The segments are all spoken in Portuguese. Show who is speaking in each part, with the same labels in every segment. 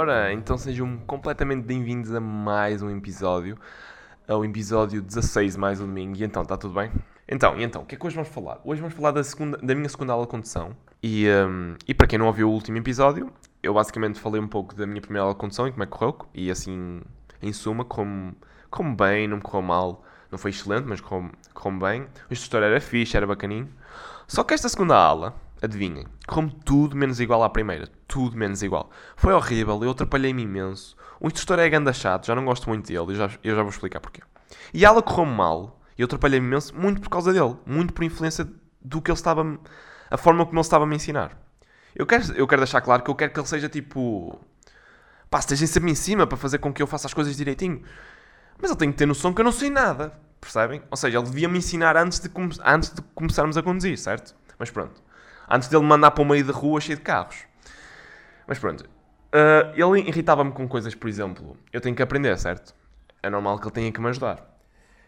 Speaker 1: Ora, então sejam completamente bem-vindos a mais um episódio, ao episódio 16 mais um domingo. E então, está tudo bem? Então, e então, o que é que hoje vamos falar? Hoje vamos falar da, segunda, da minha segunda aula de condução. E, um, e para quem não ouviu o último episódio, eu basicamente falei um pouco da minha primeira aula de condução e como é que correu. E assim, em suma, como, como bem, não me correu mal. Não foi excelente, mas correu, correu bem. O instrutor era fixe, era bacaninho. Só que esta segunda aula, adivinhem, como tudo menos igual à primeira. Tudo menos igual. Foi horrível, eu atrapalhei-me imenso. O instrutor é ganda chato, já não gosto muito dele, eu já, eu já vou explicar porquê. E ela correu mal, e eu atrapalhei-me imenso, muito por causa dele. Muito por influência do que ele estava... A forma como ele estava a me ensinar. Eu quero, eu quero deixar claro que eu quero que ele seja tipo... Pá, esteja sempre em cima para fazer com que eu faça as coisas direitinho. Mas ele tem que ter noção que eu não sei nada. Percebem? Ou seja, ele devia me ensinar antes de, antes de começarmos a conduzir, certo? Mas pronto. Antes dele mandar para o meio da rua cheio de carros. Mas pronto. Uh, ele irritava-me com coisas, por exemplo, eu tenho que aprender, certo? É normal que ele tenha que me ajudar.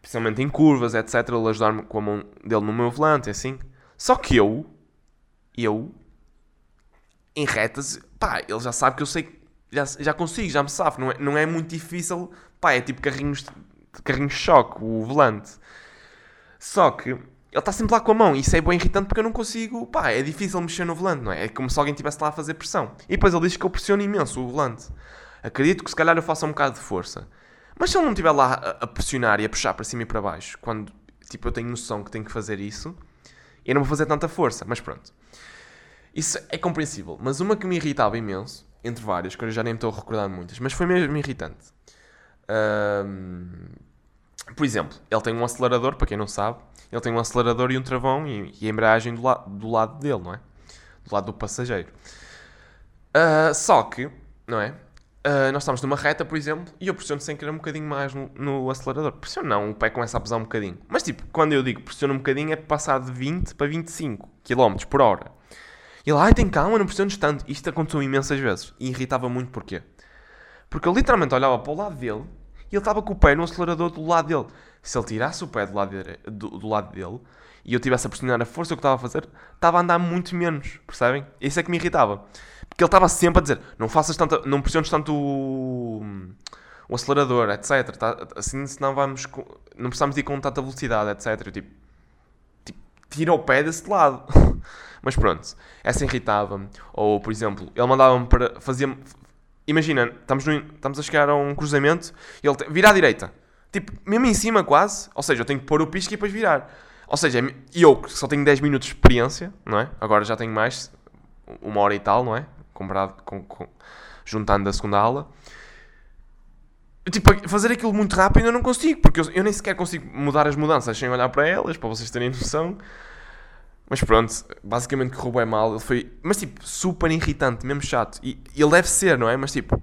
Speaker 1: Principalmente em curvas, etc. Ele ajudar-me com a mão dele no meu volante, assim. Só que eu, eu, em retas, pá, ele já sabe que eu sei, já, já consigo, já me sabe. Não é, não é muito difícil, pá, é tipo carrinhos carrinho de choque, o volante. Só que ele está sempre lá com a mão e isso é bem irritante porque eu não consigo. Pá, é difícil mexer no volante, não é? É como se alguém estivesse lá a fazer pressão. E depois ele diz que eu pressiono imenso o volante. Acredito que se calhar eu faça um bocado de força. Mas se ele não estiver lá a, pressionar e a puxar para cima e para baixo, quando tipo, eu tenho noção que tenho que fazer isso, eu não vou fazer tanta força. Mas pronto. Isso é compreensível. Mas uma que me irritava imenso, entre várias, que eu já nem estou a recordar muitas, mas foi mesmo irritante. Um, por exemplo, ele tem um acelerador, para quem não sabe, ele tem um acelerador e um travão e, e a embreagem do, la do lado dele, não é? Do lado do passageiro. Uh, só que, não é? Uh, nós estamos numa reta, por exemplo, e eu pressiono sem querer um bocadinho mais no, no, acelerador. Pressiono não, o pé começa a pesar um bocadinho. Mas tipo, quando eu digo pressiono um bocadinho é passar de 20 para 25 km por hora. E ele, ai, tem calma, não pressiones tanto. Isto aconteceu imensas vezes. E irritava muito porquê? Porque eu literalmente olhava para o lado dele e ele estava com o pé no acelerador do lado dele. Se ele tirasse o pé do lado, dele, do, do lado dele e eu tivesse a pressionar a força que estava a fazer, estava a andar muito menos, percebem? Isso é que me irritava. Porque ele estava sempre a dizer: não faças tanto, não pressiones tanto o, o acelerador, etc. Tá, assim, senão vamos, não precisamos ir com tanta velocidade, etc. Eu, tipo, tipo, tira o pé desse lado. Mas pronto, essa irritava-me. Ou, por exemplo, ele mandava-me para. Fazia, Imagina, estamos, no, estamos a chegar a um cruzamento e ele vira à direita. Tipo, mesmo em cima quase. Ou seja, eu tenho que pôr o pisco e depois virar. Ou seja, eu que só tenho 10 minutos de experiência, não é? Agora já tenho mais, uma hora e tal, não é? Comparado com, com juntando da segunda aula. Tipo, fazer aquilo muito rápido eu não consigo, porque eu, eu nem sequer consigo mudar as mudanças sem olhar para elas, para vocês terem noção. Mas pronto, basicamente correu bem mal. Ele foi, mas tipo, super irritante, mesmo chato. E ele deve ser, não é? Mas tipo,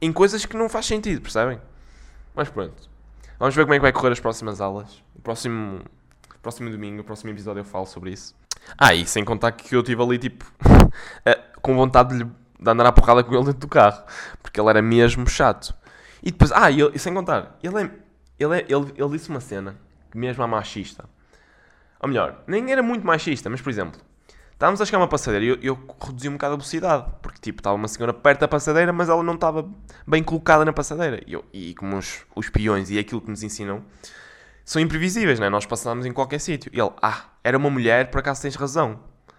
Speaker 1: em coisas que não faz sentido, percebem? Mas pronto. Vamos ver como é que vai correr as próximas aulas. O próximo, próximo domingo, o próximo episódio eu falo sobre isso. Ah, e sem contar que eu estive ali, tipo, com vontade de, de andar à porrada com ele dentro do carro. Porque ele era mesmo chato. E depois, ah, e, e sem contar, ele, é, ele, é, ele, ele disse uma cena que mesmo é machista. Ou melhor, nem era muito machista, mas por exemplo, estávamos a chegar a uma passadeira e eu, eu reduzi um bocado a velocidade, porque tipo, estava uma senhora perto da passadeira, mas ela não estava bem colocada na passadeira. E, eu, e como os, os peões e aquilo que nos ensinam são imprevisíveis, né? Nós passamos em qualquer sítio. E ele, ah, era uma mulher, por acaso tens razão.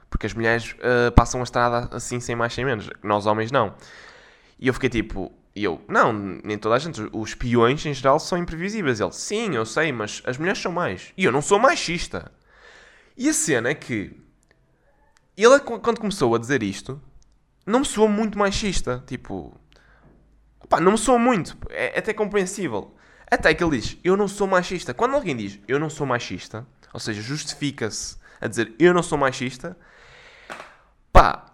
Speaker 1: Porque as mulheres uh, passam a estrada assim, sem mais, sem menos. Nós homens não. E eu fiquei tipo, e eu, não, nem toda a gente, os peões em geral são imprevisíveis. Ele, sim, eu sei, mas as mulheres são mais. E eu não sou machista. E a cena é que ele, quando começou a dizer isto, não me soou muito machista. Tipo, opá, não me soou muito. É, é até compreensível. Até que ele diz, eu não sou machista. Quando alguém diz, eu não sou machista, ou seja, justifica-se a dizer, eu não sou machista, pá,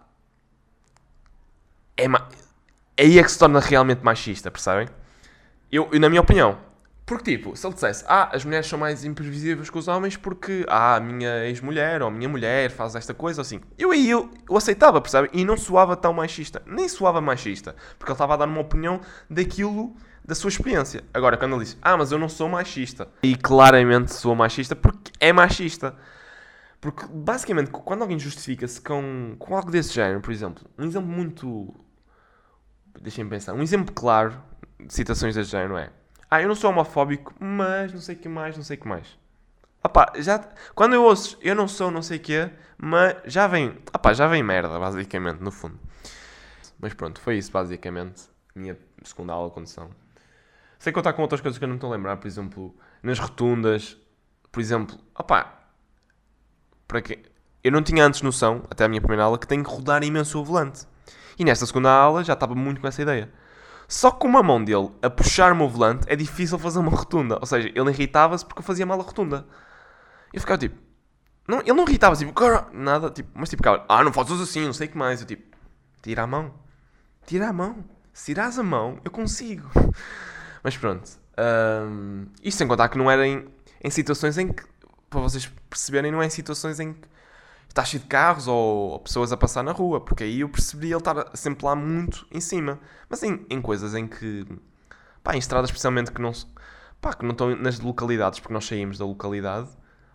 Speaker 1: é, ma aí é que se torna realmente machista, percebem? Eu, eu, na minha opinião, porque, tipo, se ele dissesse, ah, as mulheres são mais imprevisíveis que os homens porque, ah, a minha ex-mulher ou a minha mulher faz esta coisa, assim, eu aí eu, eu aceitava, percebe? E não soava tão machista, nem soava machista, porque ele estava a dar uma opinião daquilo, da sua experiência. Agora, quando ele disse, ah, mas eu não sou machista, e claramente sou machista porque é machista. Porque, basicamente, quando alguém justifica-se com, com algo desse género, por exemplo, um exemplo muito Deixem-me pensar. Um exemplo claro de citações deste género é: Ah, eu não sou homofóbico, mas não sei o que mais, não sei o que mais. Opá, já, quando eu ouço eu não sou não sei o quê, mas já vem, opá, já vem merda, basicamente, no fundo. Mas pronto, foi isso, basicamente. Minha segunda aula de condução. Sei contar com outras coisas que eu não estou a lembrar, por exemplo, nas rotundas, por exemplo, opá, para que eu não tinha antes noção, até a minha primeira aula, que tenho que rodar imenso o volante. E nesta segunda aula já estava muito com essa ideia. Só que com uma mão dele a puxar-me o volante é difícil fazer uma rotunda. Ou seja, ele irritava-se porque eu fazia mal a rotunda. Eu ficava tipo. Não, ele não irritava-se, tipo, nada, tipo, mas tipo, ficava, ah, não faças assim, não sei o que mais. Eu tipo, tira a mão. Tira a mão. Se tirares a mão, eu consigo. Mas pronto. Um, isto sem contar que não era em, em situações em que, para vocês perceberem, não é em situações em que está cheio de carros ou, pessoas a passar na rua, porque aí eu percebi ele estar sempre lá muito em cima. Mas em, em coisas em que, pá, em estradas especialmente que não, pá, que não estão nas localidades, porque nós saímos da localidade,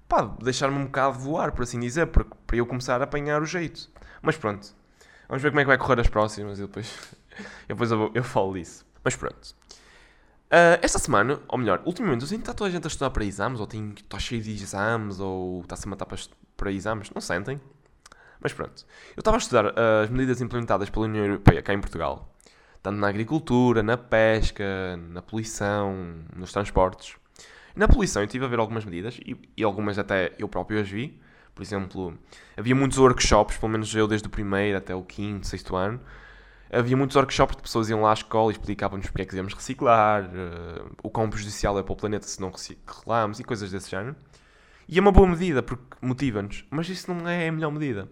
Speaker 1: pá, deixar-me um bocado voar, por assim dizer, para, para eu começar a apanhar o jeito. Mas pronto, vamos ver como é que vai correr as próximas e depois, depois eu, eu falo disso. Mas pronto. Uh, esta semana, ou melhor, ultimamente, eu sinto que está toda a gente a estudar para exames, ou está cheio de exames, ou está-se a matar para, para exames, não sentem? Mas pronto. Eu estava a estudar uh, as medidas implementadas pela União Europeia cá em Portugal, tanto na agricultura, na pesca, na poluição, nos transportes. Na poluição eu estive a ver algumas medidas, e, e algumas até eu próprio as vi. Por exemplo, havia muitos workshops, pelo menos eu desde o primeiro até o quinto, sexto ano, havia muitos workshops de pessoas iam lá à escola e explicavam-nos porque é que devemos reciclar, uh, o quão prejudicial é para o planeta se não reciclamos e coisas desse género. E é uma boa medida porque motiva-nos, mas isso não é a melhor medida.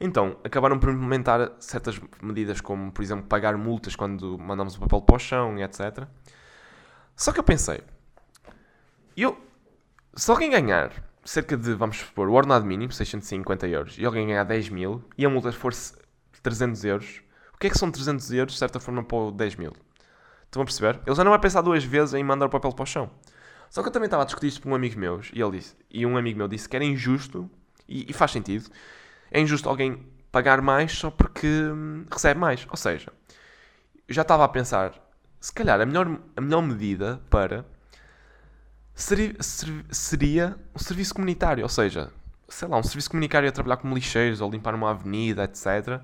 Speaker 1: Então, acabaram por implementar certas medidas, como, por exemplo, pagar multas quando mandamos o papel para o chão e etc. Só que eu pensei, eu, se alguém ganhar cerca de, vamos supor, o ordenado mínimo, 650 euros, e alguém ganhar 10 mil, e a multa for 300 euros, que é que são 300 euros, de certa forma, para o 10 mil? Estão a perceber? Ele já não vai pensar duas vezes em mandar o papel para o chão. Só que eu também estava a discutir isto com um amigo meu, e ele disse, e um amigo meu disse que era injusto, e, e faz sentido, é injusto alguém pagar mais só porque hum, recebe mais. Ou seja, já estava a pensar, se calhar a melhor, a melhor medida para seria, seria um serviço comunitário, ou seja, sei lá, um serviço comunitário a trabalhar como lixeiros ou limpar uma avenida, etc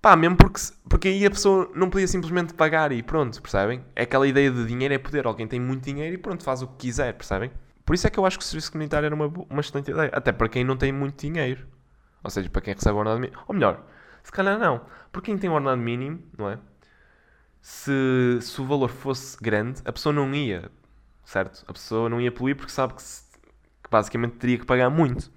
Speaker 1: Pá, mesmo porque, porque aí a pessoa não podia simplesmente pagar e pronto, percebem? É aquela ideia de dinheiro é poder. Alguém tem muito dinheiro e pronto, faz o que quiser, percebem? Por isso é que eu acho que o serviço comunitário era uma, uma excelente ideia. Até para quem não tem muito dinheiro. Ou seja, para quem recebe o ordenado mínimo. Ou melhor, se calhar não. Por quem tem o ordenado mínimo, não é? Se, se o valor fosse grande, a pessoa não ia, certo? A pessoa não ia poluir porque sabe que, se, que basicamente teria que pagar muito.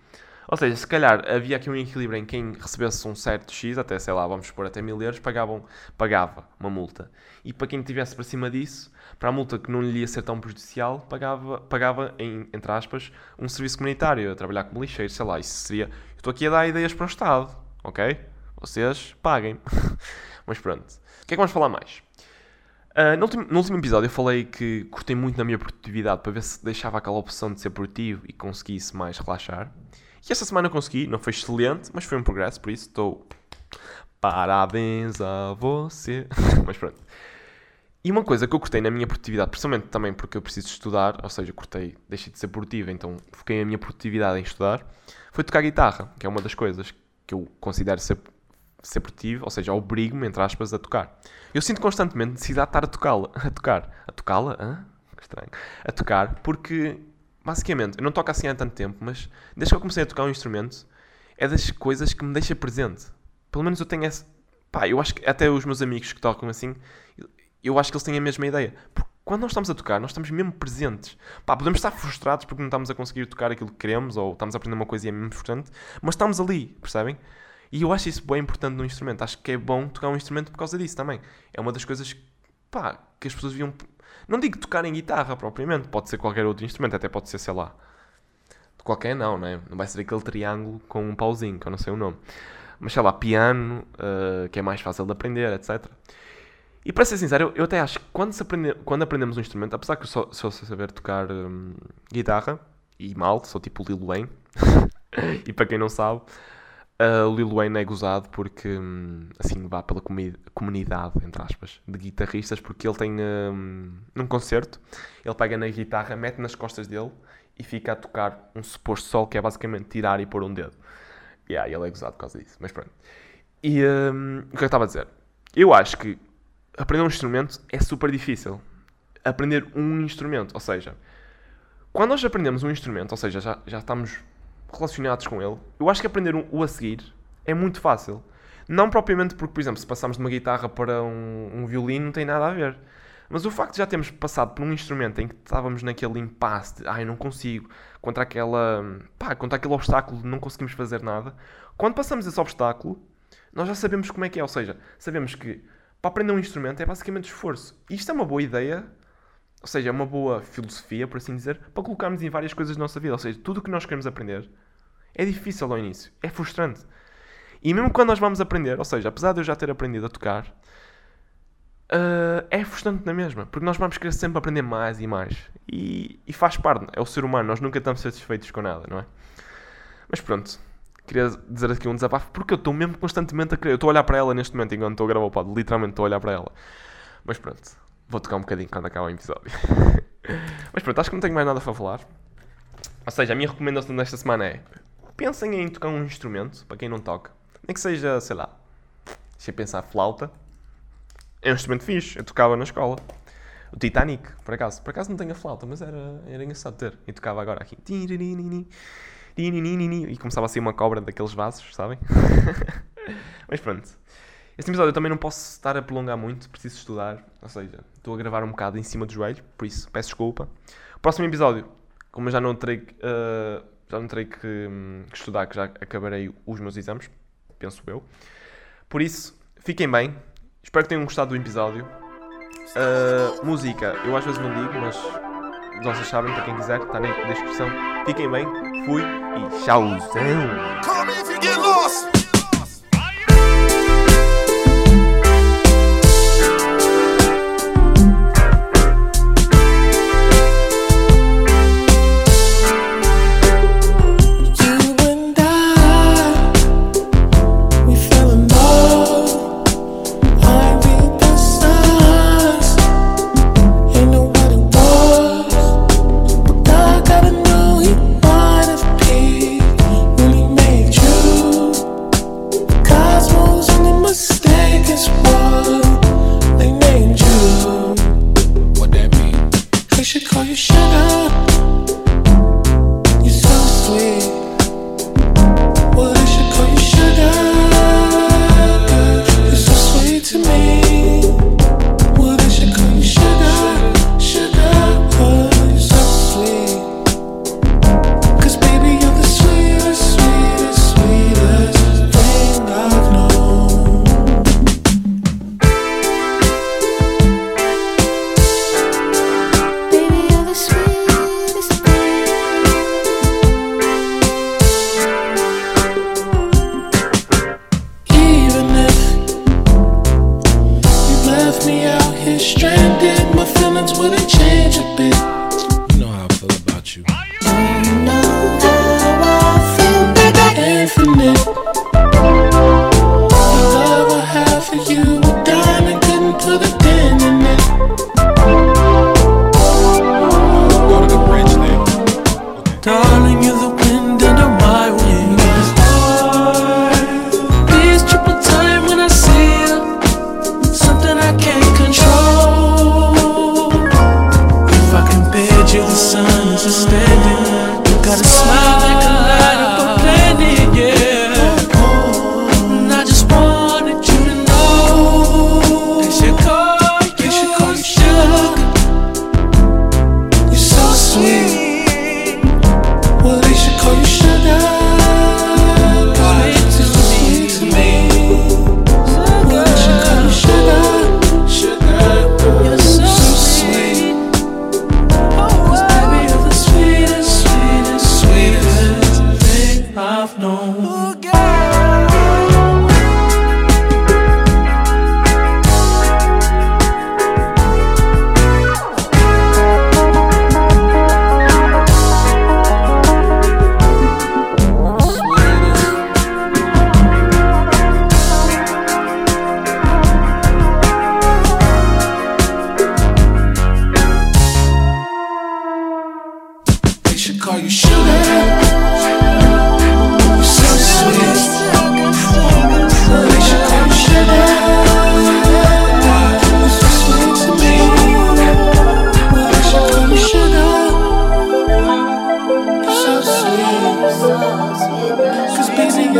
Speaker 1: Ou seja, se calhar havia aqui um equilíbrio em quem recebesse um certo X, até sei lá, vamos supor até mil euros, pagavam, pagava uma multa. E para quem estivesse para cima disso, para a multa que não lhe ia ser tão prejudicial, pagava, pagava em, entre aspas, um serviço comunitário, a trabalhar como lixeiro, sei lá. Isso seria. Eu estou aqui a dar ideias para o Estado, ok? Vocês paguem. Mas pronto. O que é que vamos falar mais? Uh, no, último, no, último, episódio eu falei que cortei muito na minha produtividade para ver se deixava aquela opção de ser produtivo e conseguisse mais relaxar. E esta semana consegui, não foi excelente, mas foi um progresso, por isso estou. Parabéns a você. mas pronto. E uma coisa que eu cortei na minha produtividade, principalmente também porque eu preciso estudar, ou seja, cortei, deixei de ser produtivo, então foquei a minha produtividade em estudar, foi tocar guitarra, que é uma das coisas que eu considero ser, ser produtivo, ou seja, obrigo-me, entre aspas, a tocar. Eu sinto constantemente necessidade de estar a tocá-la, a tocar. A tocá-la? Estranho. A tocar, porque basicamente, eu não toco assim há tanto tempo, mas desde que eu comecei a tocar um instrumento, é das coisas que me deixa presente. Pelo menos eu tenho essa. Pá, eu acho que até os meus amigos que tocam assim, eu acho que eles têm a mesma ideia. Porque quando nós estamos a tocar, nós estamos mesmo presentes. Pá, podemos estar frustrados porque não estamos a conseguir tocar aquilo que queremos, ou estamos a aprender uma coisa e é mesmo mas estamos ali, percebem? E eu acho isso bem importante no instrumento. Acho que é bom tocar um instrumento por causa disso também. É uma das coisas pá, que as pessoas deviam não digo tocar em guitarra propriamente, pode ser qualquer outro instrumento, até pode ser, sei lá. Qualquer não, né? Não vai ser aquele triângulo com um pauzinho, que eu não sei o nome. Mas sei lá, piano, uh, que é mais fácil de aprender, etc. E para ser sincero, eu, eu até acho que quando, aprende, quando aprendemos um instrumento, apesar que eu só, só saber tocar um, guitarra, e mal, sou tipo Lil Wayne, e para quem não sabe, Uh, o Lil Wayne é gozado porque, hum, assim, vá pela comunidade, entre aspas, de guitarristas, porque ele tem, um, num concerto, ele pega na guitarra, mete nas costas dele e fica a tocar um suposto sol, que é basicamente tirar e pôr um dedo. E yeah, ele é gozado por causa disso, mas pronto. E um, o que é que eu estava a dizer? Eu acho que aprender um instrumento é super difícil. Aprender um instrumento, ou seja, quando nós aprendemos um instrumento, ou seja, já, já estamos relacionados com ele, eu acho que aprender o a seguir é muito fácil. Não propriamente porque, por exemplo, se passamos de uma guitarra para um, um violino, não tem nada a ver. Mas o facto de já termos passado por um instrumento em que estávamos naquele impasse de ai, não consigo, contra aquela pá, contra aquele obstáculo de não conseguimos fazer nada, quando passamos esse obstáculo, nós já sabemos como é que é. Ou seja, sabemos que para aprender um instrumento é basicamente esforço. E isto é uma boa ideia, ou seja, é uma boa filosofia, por assim dizer, para colocarmos em várias coisas da nossa vida. Ou seja, tudo o que nós queremos aprender é difícil ao início, é frustrante. E mesmo quando nós vamos aprender, ou seja, apesar de eu já ter aprendido a tocar, uh, é frustrante na mesma, porque nós vamos querer sempre aprender mais e mais. E, e, faz parte, é o ser humano, nós nunca estamos satisfeitos com nada, não é? Mas pronto, queria dizer aqui um desabafo, porque eu estou mesmo constantemente a querer. Eu estou a olhar para ela neste momento enquanto estou a gravar o pod, literalmente estou a olhar para ela. Mas pronto, vou tocar um bocadinho quando acabar o episódio. Mas pronto, acho que não tenho mais nada para falar. Ou seja, a minha recomendação desta semana é pensem em tocar um instrumento, para quem não toca. Nem que seja, sei lá, deixa eu pensar, flauta. É um instrumento fixe, eu tocava na escola. O Titanic, por acaso. Por acaso não tenho a flauta, mas era, era engraçado ter. E tocava agora aqui. E começava a sair uma cobra daqueles vasos, sabem? mas pronto. Este episódio eu também não posso estar a prolongar muito, preciso estudar. Ou seja, estou a gravar um bocado em cima do joelho, por isso peço desculpa. Próximo episódio, como eu já não terei. Uh, já não terei que, hum, que, estudar, que já acabarei os meus exames, penso eu. Por isso, fiquem bem. Espero que tenham gostado do episódio. Uh, música, eu às vezes não digo, mas vocês sabem, para quem quiser, está na descrição. Fiquem bem, fui e tchauzão!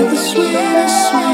Speaker 2: The sweetest, sweetest,